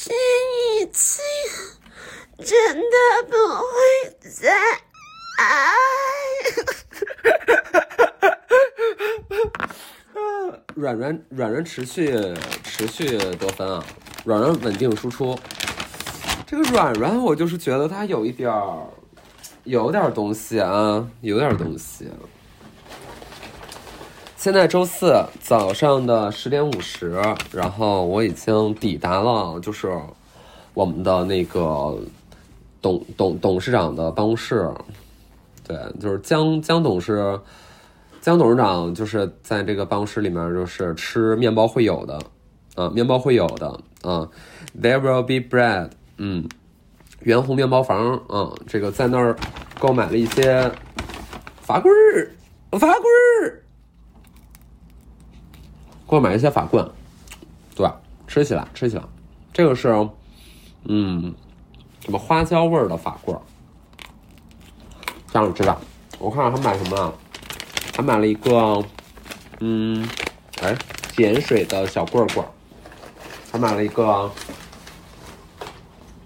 这一次真的不会再爱。软软软软持续持续得分啊，软软稳定输出。这个软软我就是觉得它有一点儿，有点东西啊，有点东西。现在周四早上的十点五十，然后我已经抵达了，就是我们的那个董董董事长的办公室。对，就是江江董事，江董事长就是在这个办公室里面，就是吃面包会有的，啊，面包会有的，啊，There will be bread，嗯，圆红面包房，嗯，这个在那儿购买了一些法棍儿，法棍儿，给我买一些法棍，对？吃起来，吃起来，这个是，嗯，什么花椒味儿的法棍儿。这样知道，我看看还买什么啊？还买了一个，嗯，哎，碱水的小棍棍，还买了一个，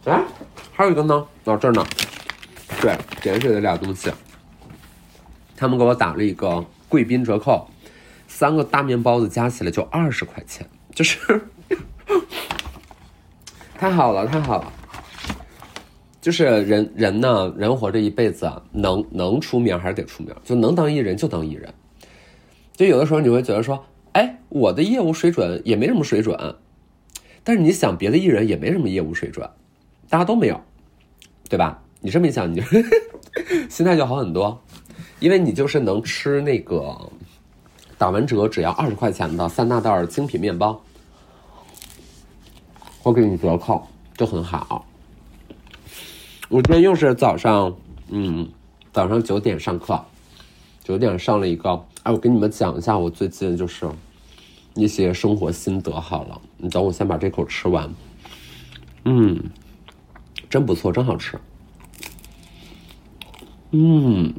哎，还有一个呢，哦这儿呢，对，碱水的俩东西，他们给我打了一个贵宾折扣，三个大面包子加起来就二十块钱，就是太好了，太好了。就是人人呢，人活这一辈子啊，能能出名还是得出名，就能当艺人就当艺人。就有的时候你会觉得说，哎，我的业务水准也没什么水准，但是你想别的艺人也没什么业务水准，大家都没有，对吧？你这么一想，你就 心态就好很多，因为你就是能吃那个打完折只要二十块钱的三大袋精品面包，我给你折扣就很好。我今天又是早上，嗯，早上九点上课，九点上了一个。哎，我跟你们讲一下我最近就是一些生活心得。好了，你等我先把这口吃完。嗯，真不错，真好吃。嗯，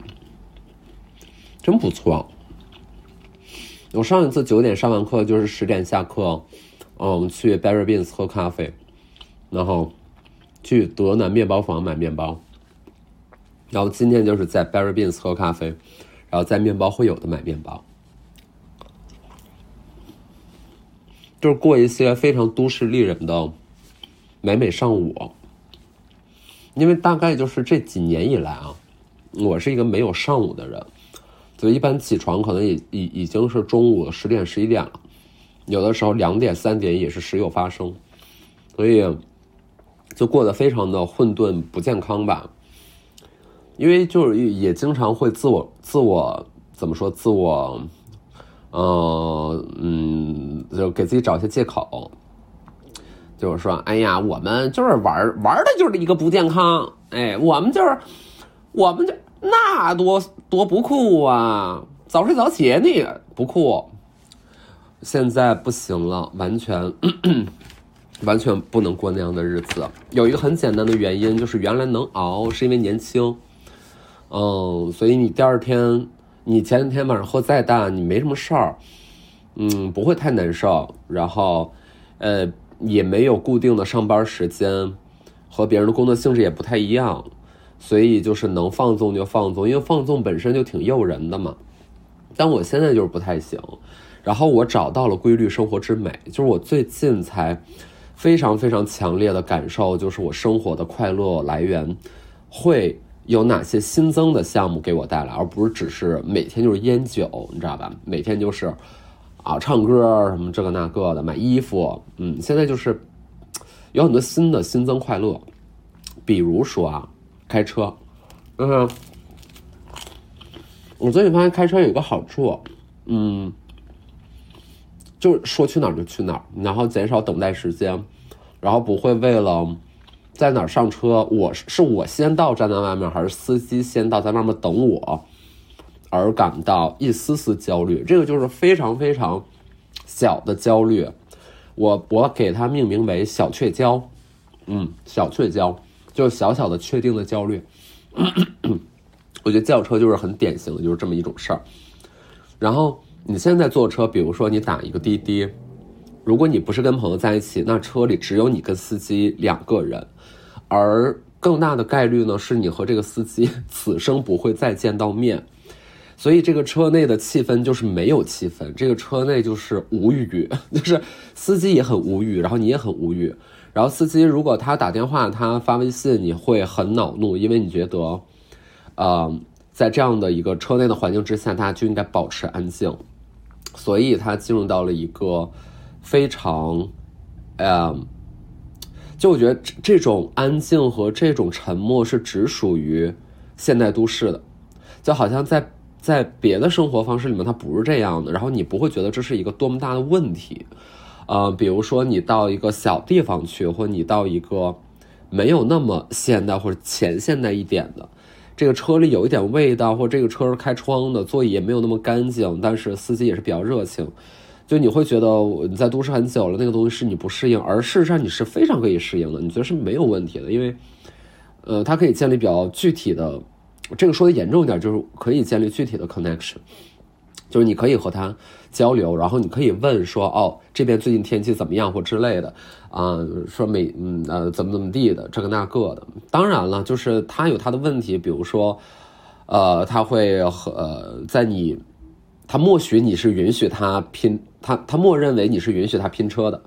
真不错。我上一次九点上完课就是十点下课，嗯，去 Berry Beans 喝咖啡，然后。去德南面包房买面包，然后今天就是在 Berry Beans 喝咖啡，然后在面包会有的买面包，就是过一些非常都市丽人的美美上午。因为大概就是这几年以来啊，我是一个没有上午的人，就一般起床可能已已已经是中午十点十一点了，有的时候两点三点也是时有发生，所以。就过得非常的混沌不健康吧，因为就是也经常会自我自我怎么说自我，呃嗯，就给自己找一些借口，就是说，哎呀，我们就是玩玩的就是一个不健康，哎，我们就是我们就那多多不酷啊，早睡早起那个不酷，现在不行了，完全。完全不能过那样的日子。有一个很简单的原因，就是原来能熬是因为年轻，嗯，所以你第二天，你前一天晚上喝再大，你没什么事儿，嗯，不会太难受。然后，呃，也没有固定的上班时间，和别人的工作性质也不太一样，所以就是能放纵就放纵，因为放纵本身就挺诱人的嘛。但我现在就是不太行。然后我找到了规律生活之美，就是我最近才。非常非常强烈的感受就是我生活的快乐来源会有哪些新增的项目给我带来，而不是只是每天就是烟酒，你知道吧？每天就是啊唱歌什么这个那个的，买衣服，嗯，现在就是有很多新的新增快乐，比如说啊开车，嗯，我最近发现开车有一个好处，嗯。就是说去哪儿就去哪儿，然后减少等待时间，然后不会为了在哪儿上车，我是我先到站在外面，还是司机先到在外面等我，而感到一丝丝焦虑。这个就是非常非常小的焦虑，我我给它命名为小雀焦，嗯，小雀焦就小小的确定的焦虑。我觉得轿车就是很典型的，就是这么一种事儿，然后。你现在坐车，比如说你打一个滴滴，如果你不是跟朋友在一起，那车里只有你跟司机两个人，而更大的概率呢，是你和这个司机此生不会再见到面。所以这个车内的气氛就是没有气氛，这个车内就是无语，就是司机也很无语，然后你也很无语。然后司机如果他打电话、他发微信，你会很恼怒，因为你觉得，呃，在这样的一个车内的环境之下，大家就应该保持安静。所以他进入到了一个非常，呃，就我觉得这种安静和这种沉默是只属于现代都市的，就好像在。在别的生活方式里面，它不是这样的。然后你不会觉得这是一个多么大的问题，呃，比如说你到一个小地方去，或者你到一个没有那么现代或者前现代一点的，这个车里有一点味道，或者这个车是开窗的，座椅也没有那么干净，但是司机也是比较热情，就你会觉得你在都市很久了，那个东西是你不适应，而事实上你是非常可以适应的，你觉得是没有问题的，因为，呃，它可以建立比较具体的。这个说的严重一点，就是可以建立具体的 connection，就是你可以和他交流，然后你可以问说，哦，这边最近天气怎么样或之类的，啊，说每嗯呃怎么怎么地的，这个那个的。当然了，就是他有他的问题，比如说，呃，他会和呃在你，他默许你是允许他拼，他他默认为你是允许他拼车的，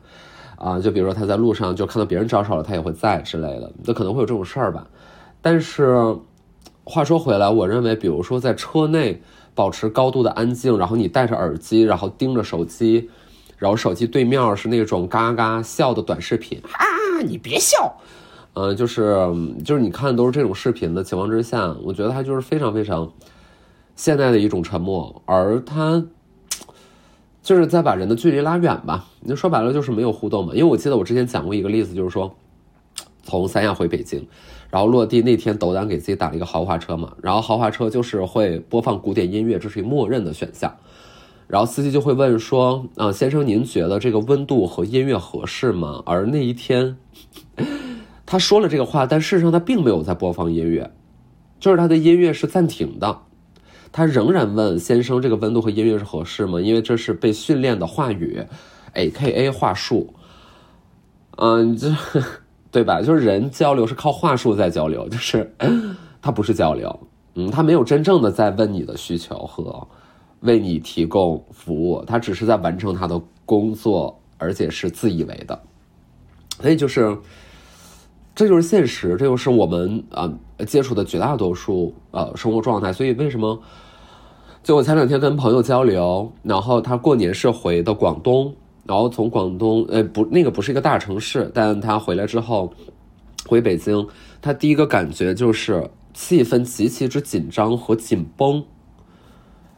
啊，就比如说他在路上就看到别人招手了，他也会在之类的，那可能会有这种事儿吧，但是。话说回来，我认为，比如说在车内保持高度的安静，然后你戴着耳机，然后盯着手机，然后手机对面是那种嘎嘎笑的短视频啊，你别笑，嗯，就是就是你看都是这种视频的情况之下，我觉得它就是非常非常现代的一种沉默，而它就是在把人的距离拉远吧。你说白了就是没有互动嘛。因为我记得我之前讲过一个例子，就是说从三亚回北京。然后落地那天，斗胆给自己打了一个豪华车嘛。然后豪华车就是会播放古典音乐，这是一默认的选项。然后司机就会问说：“啊，先生，您觉得这个温度和音乐合适吗？”而那一天，他说了这个话，但事实上他并没有在播放音乐，就是他的音乐是暂停的。他仍然问先生：“这个温度和音乐是合适吗？”因为这是被训练的话语，A.K.A 话术。嗯，这。对吧？就是人交流是靠话术在交流，就是他不是交流，嗯，他没有真正的在问你的需求和为你提供服务，他只是在完成他的工作，而且是自以为的。所以就是，这就是现实，这就是我们啊接触的绝大多数呃生活状态。所以为什么？就我前两天跟朋友交流，然后他过年是回的广东。然后从广东，呃，不，那个不是一个大城市，但他回来之后，回北京，他第一个感觉就是气氛极其之紧张和紧绷。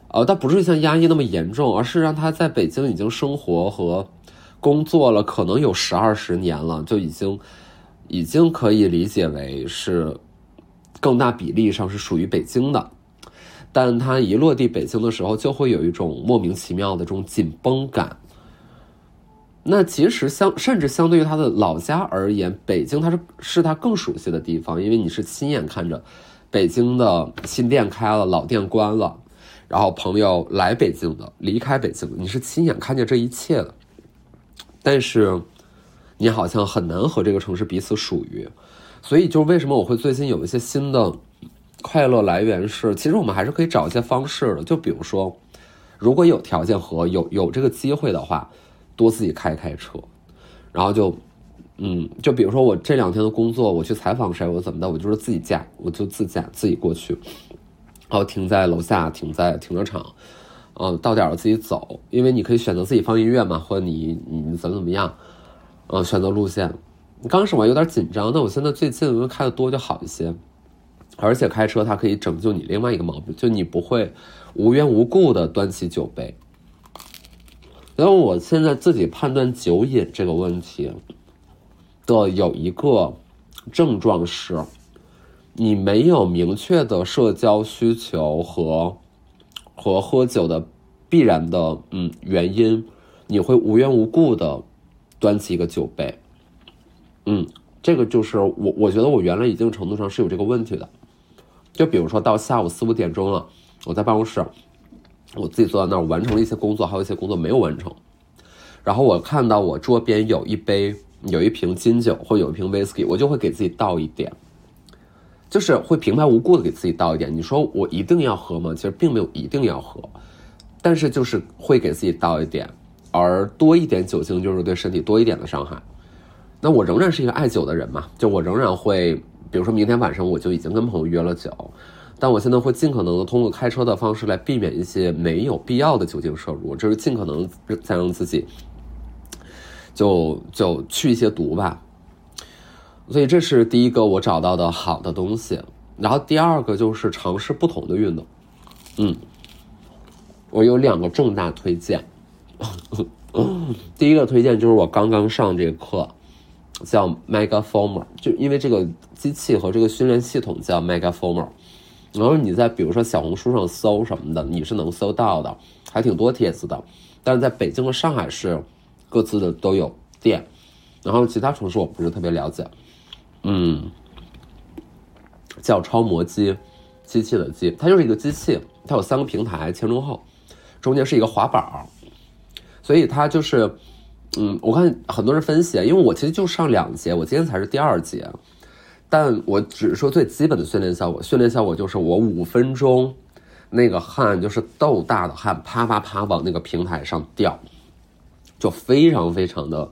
呃，但不是像压抑那么严重，而是让他在北京已经生活和工作了，可能有十二十年了，就已经已经可以理解为是更大比例上是属于北京的。但他一落地北京的时候，就会有一种莫名其妙的这种紧绷感。那其实相甚至相对于他的老家而言，北京他是是他更熟悉的地方，因为你是亲眼看着北京的新店开了，老店关了，然后朋友来北京的，离开北京，你是亲眼看见这一切的。但是你好像很难和这个城市彼此属于，所以就为什么我会最近有一些新的快乐来源是，其实我们还是可以找一些方式的，就比如说，如果有条件和有有这个机会的话。多自己开开车，然后就，嗯，就比如说我这两天的工作，我去采访谁，我怎么的，我就是自己驾，我就自驾自己过去，然后停在楼下，停在停车场，嗯，到点了自己走，因为你可以选择自己放音乐嘛，或者你你怎么怎么样，嗯，选择路线。刚开始我有点紧张，但我现在最近因为开的多就好一些，而且开车它可以拯救你另外一个毛病，就你不会无缘无故的端起酒杯。因为我现在自己判断酒瘾这个问题的有一个症状是，你没有明确的社交需求和和喝酒的必然的嗯原因，你会无缘无故的端起一个酒杯，嗯，这个就是我我觉得我原来一定程度上是有这个问题的，就比如说到下午四五点钟了，我在办公室。我自己坐在那儿完成了一些工作，还有一些工作没有完成。然后我看到我桌边有一杯、有一瓶金酒或有一瓶 whisky，我就会给自己倒一点，就是会平白无故的给自己倒一点。你说我一定要喝吗？其实并没有一定要喝，但是就是会给自己倒一点，而多一点酒精就是对身体多一点的伤害。那我仍然是一个爱酒的人嘛，就我仍然会，比如说明天晚上我就已经跟朋友约了酒，但我现在会尽可能的通过开车的方式来避免一些没有必要的酒精摄入，就是尽可能再让自己就就去一些毒吧。所以这是第一个我找到的好的东西，然后第二个就是尝试不同的运动。嗯，我有两个重大推荐，第一个推荐就是我刚刚上这个课。叫 Megaformer，就因为这个机器和这个训练系统叫 Megaformer，然后你在比如说小红书上搜什么的，你是能搜到的，还挺多帖子的。但是在北京和上海市各自的都有店，然后其他城市我不是特别了解。嗯，叫超模机，机器的机，它就是一个机器，它有三个平台，前中后，中间是一个滑板，所以它就是。嗯，我看很多人分析，因为我其实就上两节，我今天才是第二节，但我只是说最基本的训练效果。训练效果就是我五分钟，那个汗就是豆大的汗，啪啪啪往那个平台上掉，就非常非常的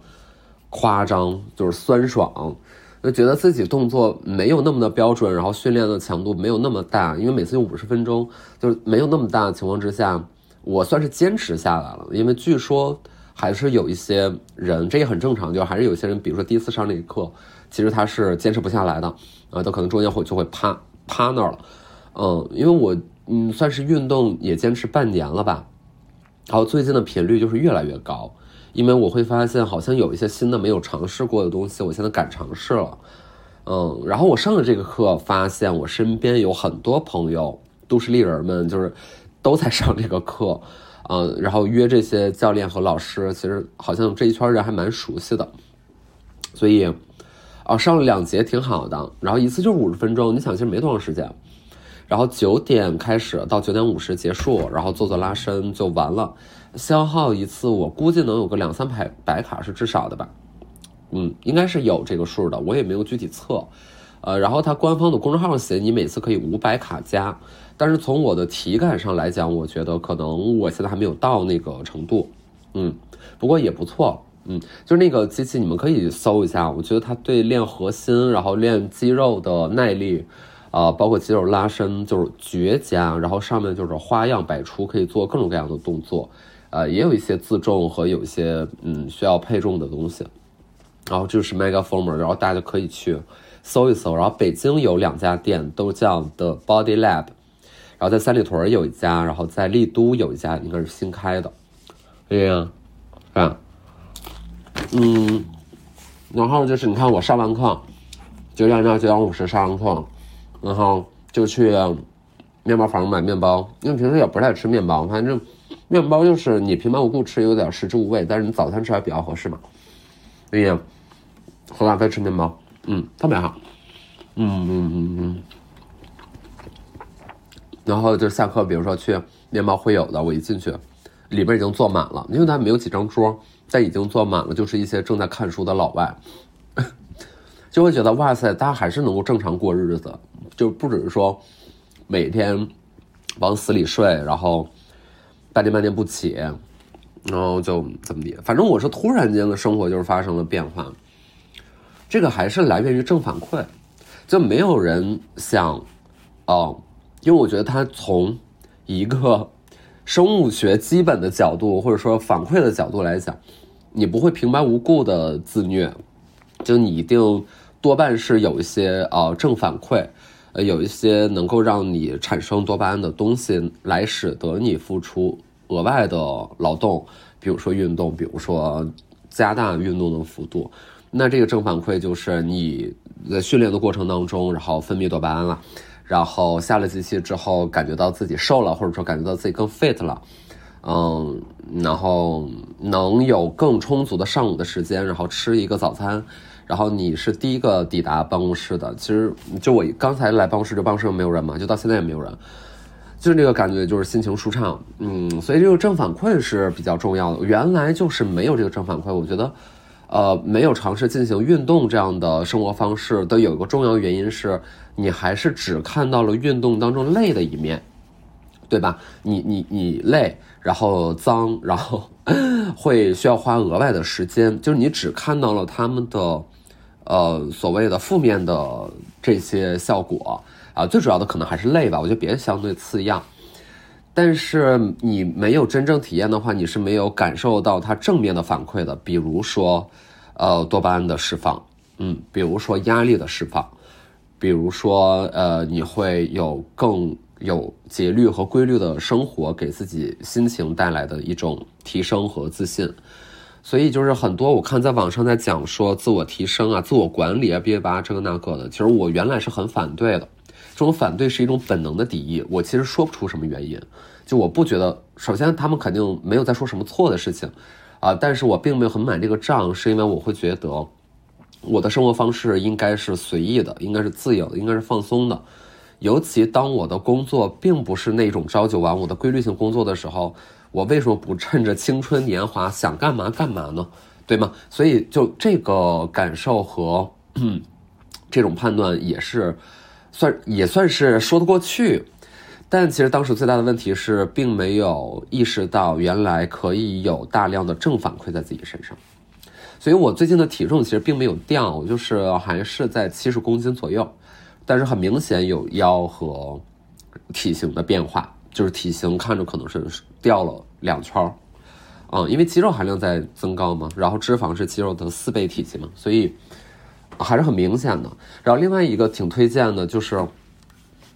夸张，就是酸爽，就觉得自己动作没有那么的标准，然后训练的强度没有那么大，因为每次用五十分钟，就是没有那么大的情况之下，我算是坚持下来了，因为据说。还是有一些人，这也很正常，就还是有些人，比如说第一次上那个课，其实他是坚持不下来的，啊，他可能中间会就会趴趴那儿了，嗯，因为我嗯算是运动也坚持半年了吧，然后最近的频率就是越来越高，因为我会发现好像有一些新的没有尝试过的东西，我现在敢尝试了，嗯，然后我上了这个课，发现我身边有很多朋友，都市丽人们，就是都在上这个课。嗯，然后约这些教练和老师，其实好像这一圈人还蛮熟悉的，所以，哦，上了两节挺好的，然后一次就是五十分钟，你想其实没多长时间，然后九点开始到九点五十结束，然后做做拉伸就完了，消耗一次我估计能有个两三百百卡是至少的吧，嗯，应该是有这个数的，我也没有具体测，呃，然后它官方的公众号写你每次可以五百卡加。但是从我的体感上来讲，我觉得可能我现在还没有到那个程度，嗯，不过也不错，嗯，就是那个机器你们可以搜一下，我觉得它对练核心，然后练肌肉的耐力，啊，包括肌肉拉伸就是绝佳，然后上面就是花样百出，可以做各种各样的动作，呃，也有一些自重和有一些嗯需要配重的东西，然后就是 Megaformer，然后大家可以去搜一搜，然后北京有两家店都叫 The Body Lab。然后在三里屯有一家，然后在丽都有一家，应该是新开的。对呀，啊，嗯，然后就是你看我上完课，九点到九点五十上完课，然后就去面包房买面包，因为平时也不太吃面包，反正面包就是你平白无故吃有点食之无味，但是你早餐吃还比较合适嘛。对呀，喝咖啡吃面包，嗯，特别好，嗯嗯嗯嗯。然后就下课，比如说去面包会有的，我一进去，里边已经坐满了，因为它没有几张桌，但已经坐满了，就是一些正在看书的老外，就会觉得哇塞，大家还是能够正常过日子，就不只是说每天往死里睡，然后半天半天不起，然后就怎么地，反正我是突然间的生活就是发生了变化，这个还是来源于正反馈，就没有人想，哦。因为我觉得他从一个生物学基本的角度，或者说反馈的角度来讲，你不会平白无故的自虐，就你一定多半是有一些呃正反馈，呃有一些能够让你产生多巴胺的东西，来使得你付出额外的劳动，比如说运动，比如说加大运动的幅度，那这个正反馈就是你在训练的过程当中，然后分泌多巴胺了。然后下了机器之后，感觉到自己瘦了，或者说感觉到自己更 fit 了，嗯，然后能有更充足的上午的时间，然后吃一个早餐，然后你是第一个抵达办公室的。其实就我刚才来办公室，就办公室又没有人嘛，就到现在也没有人。就是这个感觉，就是心情舒畅，嗯，所以这个正反馈是比较重要的。原来就是没有这个正反馈，我觉得，呃，没有尝试进行运动这样的生活方式的有一个重要原因是，你还是只看到了运动当中累的一面，对吧？你你你累，然后脏，然后会需要花额外的时间，就是你只看到了他们的，呃，所谓的负面的这些效果。啊，最主要的可能还是累吧，我觉得别的相对次要，但是你没有真正体验的话，你是没有感受到它正面的反馈的。比如说，呃，多巴胺的释放，嗯，比如说压力的释放，比如说，呃，你会有更有节律和规律的生活，给自己心情带来的一种提升和自信。所以就是很多我看在网上在讲说自我提升啊、自我管理啊、别吧这个那个的，其实我原来是很反对的。这种反对是一种本能的敌意，我其实说不出什么原因，就我不觉得，首先他们肯定没有在说什么错的事情，啊，但是我并没有很买这个账，是因为我会觉得，我的生活方式应该是随意的，应该是自由的，应该是放松的，尤其当我的工作并不是那种朝九晚五的规律性工作的时候，我为什么不趁着青春年华想干嘛干嘛呢？对吗？所以就这个感受和 这种判断也是。算也算是说得过去，但其实当时最大的问题是，并没有意识到原来可以有大量的正反馈在自己身上。所以我最近的体重其实并没有掉，就是还是在七十公斤左右，但是很明显有腰和体型的变化，就是体型看着可能是掉了两圈儿，嗯，因为肌肉含量在增高嘛，然后脂肪是肌肉的四倍体积嘛，所以。还是很明显的。然后另外一个挺推荐的，就是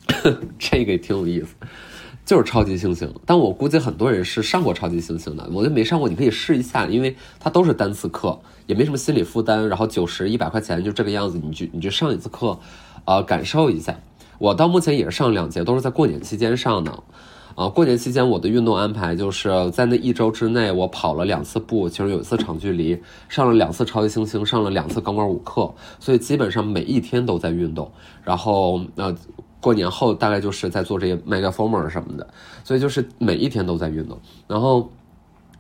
这个也挺有意思，就是超级猩猩。但我估计很多人是上过超级猩猩的，我就没上过，你可以试一下，因为它都是单次课，也没什么心理负担。然后九十一百块钱就这个样子，你去你去上一次课，呃，感受一下。我到目前也是上两节，都是在过年期间上的。啊，过年期间我的运动安排就是在那一周之内，我跑了两次步，其实有一次长距离，上了两次超级猩猩，上了两次钢管舞课，所以基本上每一天都在运动。然后，呃，过年后大概就是在做这些 mega former 什么的，所以就是每一天都在运动。然后，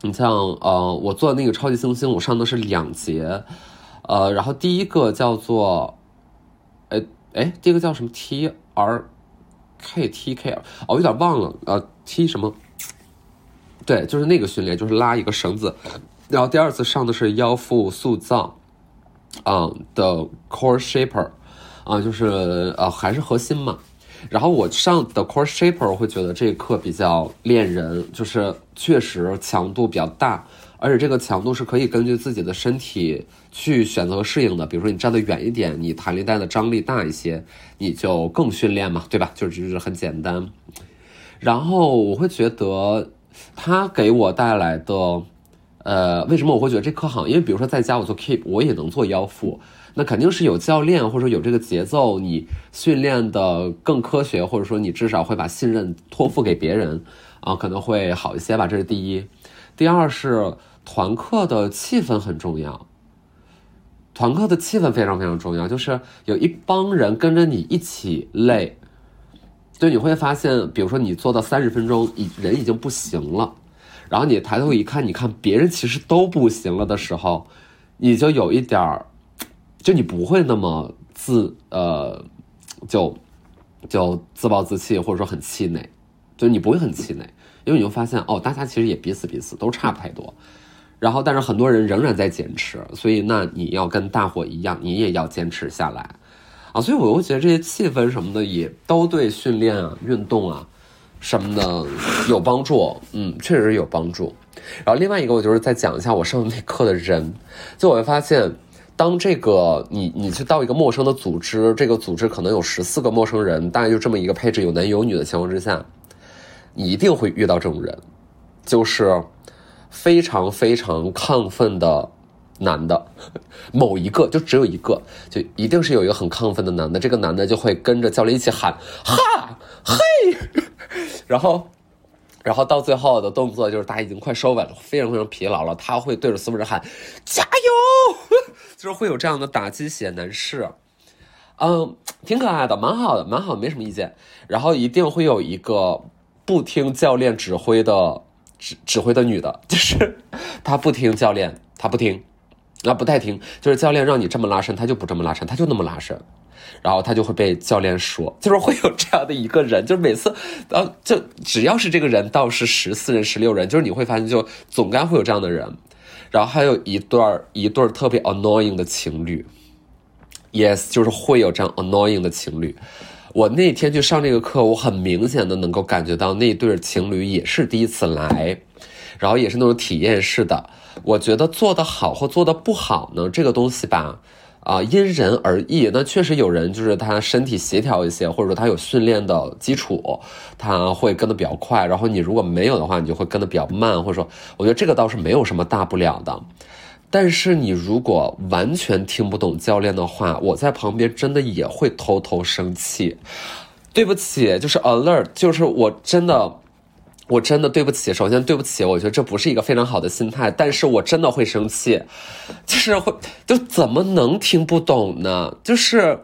你像呃，我做那个超级猩猩，我上的是两节，呃，然后第一个叫做，哎哎，这个叫什么 T R。K T K，哦，有点忘了，呃，T 什么？对，就是那个训练，就是拉一个绳子。然后第二次上的是腰腹塑造，啊的 Core Shaper，啊，就是呃还是核心嘛。然后我上的 Core Shaper，会觉得这一课比较练人，就是确实强度比较大。而且这个强度是可以根据自己的身体去选择适应的，比如说你站得远一点，你弹力带的张力大一些，你就更训练嘛，对吧？就就是很简单。然后我会觉得它给我带来的，呃，为什么我会觉得这课好？因为比如说在家我做 keep，我也能做腰腹，那肯定是有教练或者说有这个节奏，你训练的更科学，或者说你至少会把信任托付给别人啊，可能会好一些吧。这是第一。第二是。团课的气氛很重要，团课的气氛非常非常重要，就是有一帮人跟着你一起累，就你会发现，比如说你做到三十分钟，已人已经不行了，然后你抬头一看，你看别人其实都不行了的时候，你就有一点儿，就你不会那么自呃，就就自暴自弃，或者说很气馁，就你不会很气馁，因为你会发现哦，大家其实也彼此彼此都差不太多。然后，但是很多人仍然在坚持，所以那你要跟大伙一样，你也要坚持下来，啊，所以我会觉得这些气氛什么的也都对训练啊、运动啊什么的有帮助，嗯，确实有帮助。然后另外一个，我就是再讲一下我上那课的人，就我会发现，当这个你你去到一个陌生的组织，这个组织可能有十四个陌生人，大概就这么一个配置，有男有女的情况之下，你一定会遇到这种人，就是。非常非常亢奋的男的，某一个就只有一个，就一定是有一个很亢奋的男的。这个男的就会跟着教练一起喊哈嘿，然后，然后到最后的动作就是他已经快收尾了，非常非常疲劳了。他会对着所有人喊加油，就是会有这样的打鸡血男士，嗯，挺可爱的，蛮好的，蛮好，没什么意见。然后一定会有一个。不听教练指挥的指指挥的女的，就是她不听教练，她不听，那不太听，就是教练让你这么拉伸，他就不这么拉伸，他就那么拉伸。然后他就会被教练说，就是会有这样的一个人，就是每次，呃，就只要是这个人到是十四人、十六人，就是你会发现，就总该会有这样的人。然后还有一对儿一对儿特别 annoying 的情侣，yes，就是会有这样 annoying 的情侣。我那天去上这个课，我很明显的能够感觉到那对情侣也是第一次来，然后也是那种体验式的。我觉得做的好或做的不好呢，这个东西吧。啊，因人而异。那确实有人就是他身体协调一些，或者说他有训练的基础，他会跟的比较快。然后你如果没有的话，你就会跟的比较慢。或者说，我觉得这个倒是没有什么大不了的。但是你如果完全听不懂教练的话，我在旁边真的也会偷偷生气。对不起，就是 alert，就是我真的。我真的对不起，首先对不起，我觉得这不是一个非常好的心态，但是我真的会生气，就是会就怎么能听不懂呢？就是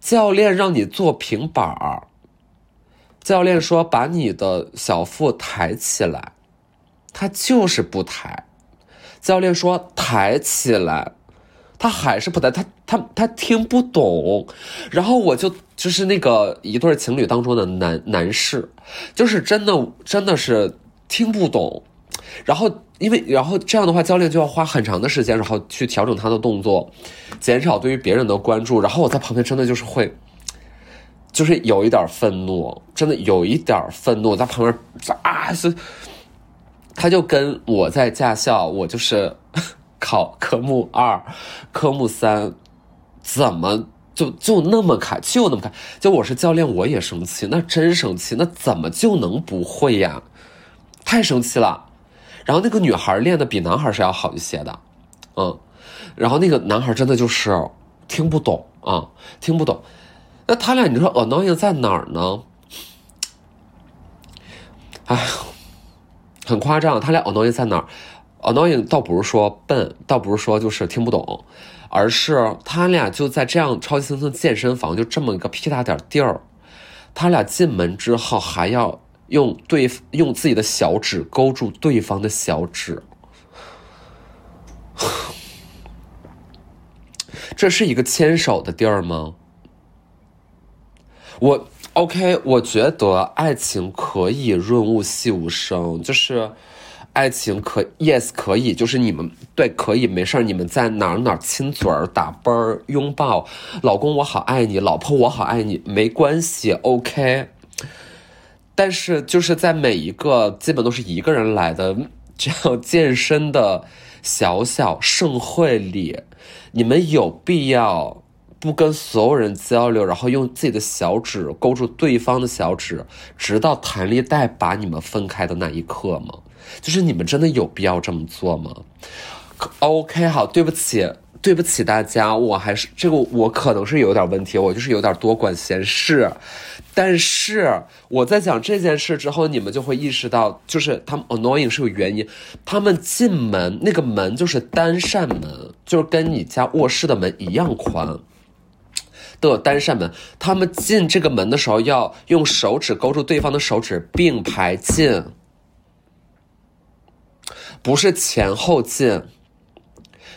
教练让你做平板儿，教练说把你的小腹抬起来，他就是不抬，教练说抬起来。他还是不太，他他他听不懂，然后我就就是那个一对情侣当中的男男士，就是真的真的是听不懂，然后因为然后这样的话，教练就要花很长的时间，然后去调整他的动作，减少对于别人的关注，然后我在旁边真的就是会，就是有一点愤怒，真的有一点愤怒，在旁边啊是，他就跟我在驾校，我就是。考科目二、科目三，怎么就就那么开，就那么开？就我是教练，我也生气，那真生气，那怎么就能不会呀？太生气了。然后那个女孩练的比男孩是要好一些的，嗯，然后那个男孩真的就是听不懂啊，听不懂。那他俩你说 annoying 在哪儿呢？哎，很夸张，他俩 annoying 在哪儿？Annoying 倒不是说笨，倒不是说就是听不懂，而是他俩就在这样超级星星健身房，就这么一个屁大点地儿，他俩进门之后还要用对用自己的小指勾住对方的小指，这是一个牵手的地儿吗？我 OK，我觉得爱情可以润物细无声，就是。爱情可 yes 可以，就是你们对可以没事儿，你们在哪哪亲嘴儿、打啵儿、拥抱，老公我好爱你，老婆我好爱你，没关系，OK。但是就是在每一个基本都是一个人来的这样健身的小小盛会里，你们有必要不跟所有人交流，然后用自己的小指勾住对方的小指，直到弹力带把你们分开的那一刻吗？就是你们真的有必要这么做吗？OK，好，对不起，对不起大家，我还是这个我可能是有点问题，我就是有点多管闲事。但是我在讲这件事之后，你们就会意识到，就是他们 annoying 是有原因。他们进门那个门就是单扇门，就是跟你家卧室的门一样宽，都有单扇门。他们进这个门的时候，要用手指勾住对方的手指，并排进。不是前后进，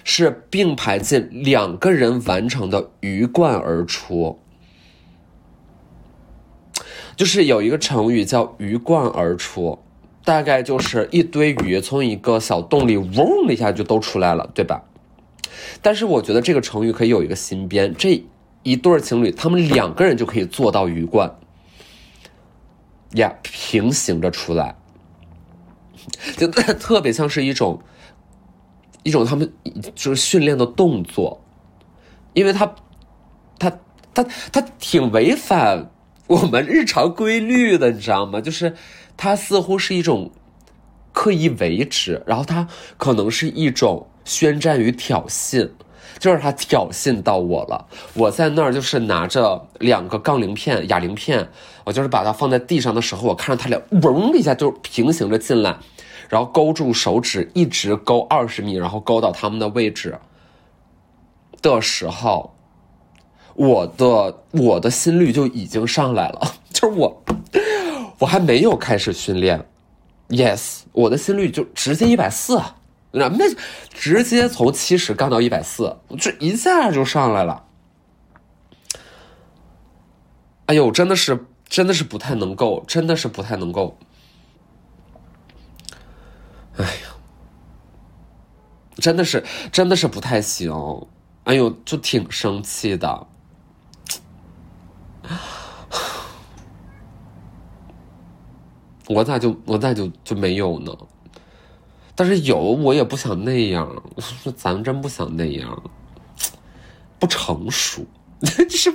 是并排进，两个人完成的鱼贯而出。就是有一个成语叫“鱼贯而出”，大概就是一堆鱼从一个小洞里嗡的一下就都出来了，对吧？但是我觉得这个成语可以有一个新编，这一对情侣他们两个人就可以做到鱼贯，呀，平行着出来。就特别像是一种，一种他们就是训练的动作，因为他，他，他，他挺违反我们日常规律的，你知道吗？就是他似乎是一种刻意为之，然后他可能是一种宣战与挑衅。就是他挑衅到我了，我在那儿就是拿着两个杠铃片、哑铃片，我就是把它放在地上的时候，我看着他俩嗡一下就平行着进来，然后勾住手指，一直勾二十米，然后勾到他们的位置的时候，我的我的心率就已经上来了，就是我。我还没有开始训练，yes，我的心率就直接一百四，那那直接从七十干到一百四，这一下就上来了。哎呦，真的是，真的是不太能够，真的是不太能够。哎呀，真的是，真的是不太行。哎呦，就挺生气的。我咋就我咋就就没有呢？但是有，我也不想那样。咱真不想那样，不成熟，就是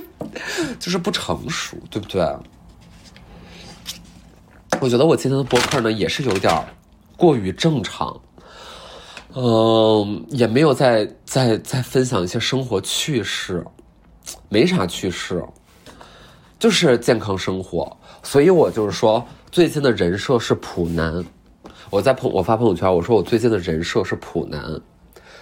就是不成熟，对不对？我觉得我今天的播客呢，也是有点过于正常。嗯，也没有再再再分享一些生活趣事，没啥趣事，就是健康生活。所以我就是说。最近的人设是普男，我在朋我发朋友圈，我说我最近的人设是普男，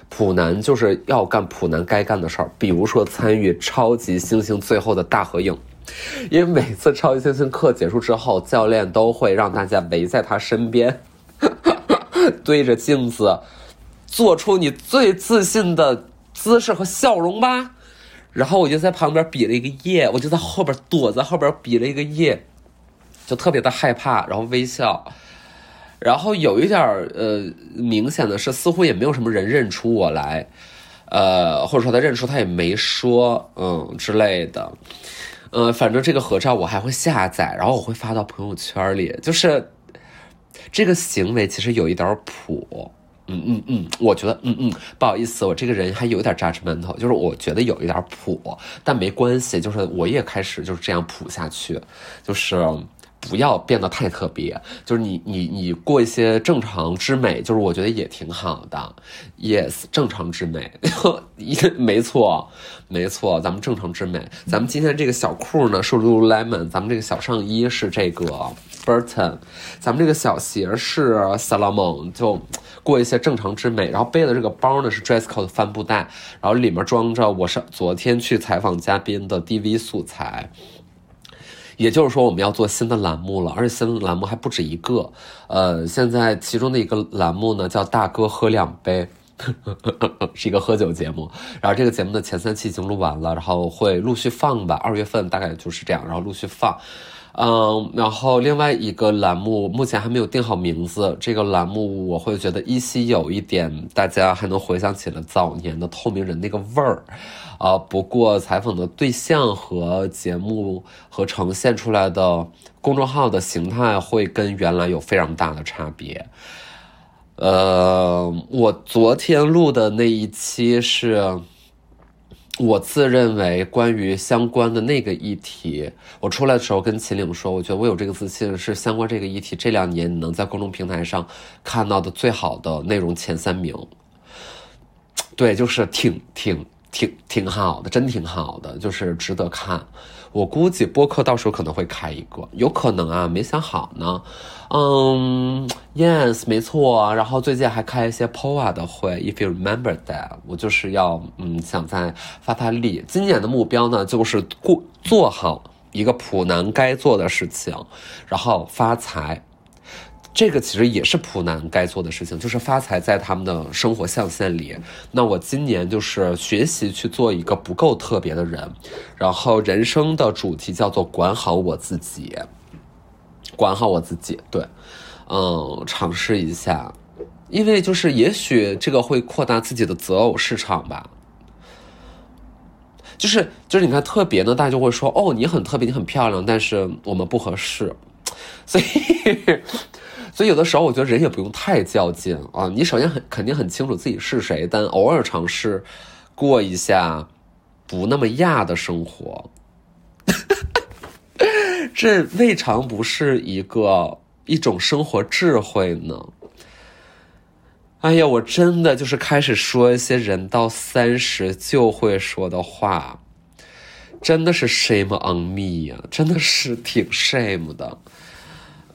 普男就是要干普男该干的事儿，比如说参与超级猩猩最后的大合影，因为每次超级猩猩课结束之后，教练都会让大家围在他身边，对着镜子，做出你最自信的姿势和笑容吧，然后我就在旁边比了一个耶，我就在后边躲在后边比了一个耶。就特别的害怕，然后微笑，然后有一点呃明显的是，似乎也没有什么人认出我来，呃，或者说他认出他也没说，嗯之类的，嗯，反正这个合照我还会下载，然后我会发到朋友圈里，就是这个行为其实有一点普，嗯嗯嗯，我觉得嗯嗯不好意思，我这个人还有点 judgmental，就是我觉得有一点普，但没关系，就是我也开始就是这样普下去，就是。不要变得太特别，就是你你你过一些正常之美，就是我觉得也挺好的。Yes，正常之美，没错，没错，咱们正常之美。咱们今天这个小裤呢是 Lululemon，咱们这个小上衣是这个 Burton，咱们这个小鞋是 Salomon，就过一些正常之美。然后背的这个包呢是 Dresscode 帆布袋，然后里面装着我是昨天去采访嘉宾的 DV 素材。也就是说，我们要做新的栏目了，而且新的栏目还不止一个。呃，现在其中的一个栏目呢，叫“大哥喝两杯”，是一个喝酒节目。然后这个节目的前三期已经录完了，然后会陆续放吧。二月份大概就是这样，然后陆续放。嗯，然后另外一个栏目目前还没有定好名字。这个栏目我会觉得依稀有一点，大家还能回想起了早年的透明人那个味儿。啊，不过采访的对象和节目和呈现出来的公众号的形态会跟原来有非常大的差别。呃，我昨天录的那一期是我自认为关于相关的那个议题，我出来的时候跟秦岭说，我觉得我有这个自信，是相关这个议题这两年你能在公众平台上看到的最好的内容前三名。对，就是挺挺。挺挺好的，真挺好的，就是值得看。我估计播客到时候可能会开一个，有可能啊，没想好呢。嗯，yes，没错。然后最近还开一些 POA 的会，if you remember that，我就是要嗯，想再发发力。今年的目标呢，就是过做好一个普男该做的事情，然后发财。这个其实也是普男该做的事情，就是发财在他们的生活象限里。那我今年就是学习去做一个不够特别的人，然后人生的主题叫做管好我自己，管好我自己。对，嗯，尝试一下，因为就是也许这个会扩大自己的择偶市场吧。就是就是你看特别呢，大家就会说哦，你很特别，你很漂亮，但是我们不合适，所以。所以有的时候，我觉得人也不用太较劲啊。你首先很肯定很清楚自己是谁，但偶尔尝试过一下不那么亚的生活，这未尝不是一个一种生活智慧呢。哎呀，我真的就是开始说一些人到三十就会说的话，真的是 shame on me 呀，真的是挺 shame 的。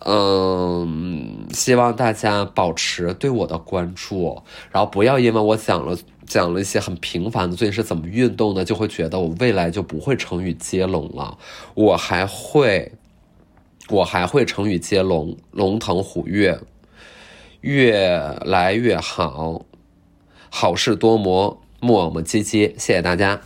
嗯，希望大家保持对我的关注，然后不要因为我讲了讲了一些很平凡的最近是怎么运动的，就会觉得我未来就不会成语接龙了。我还会我还会成语接龙，龙腾虎跃，越来越好，好事多磨，磨磨唧唧。谢谢大家。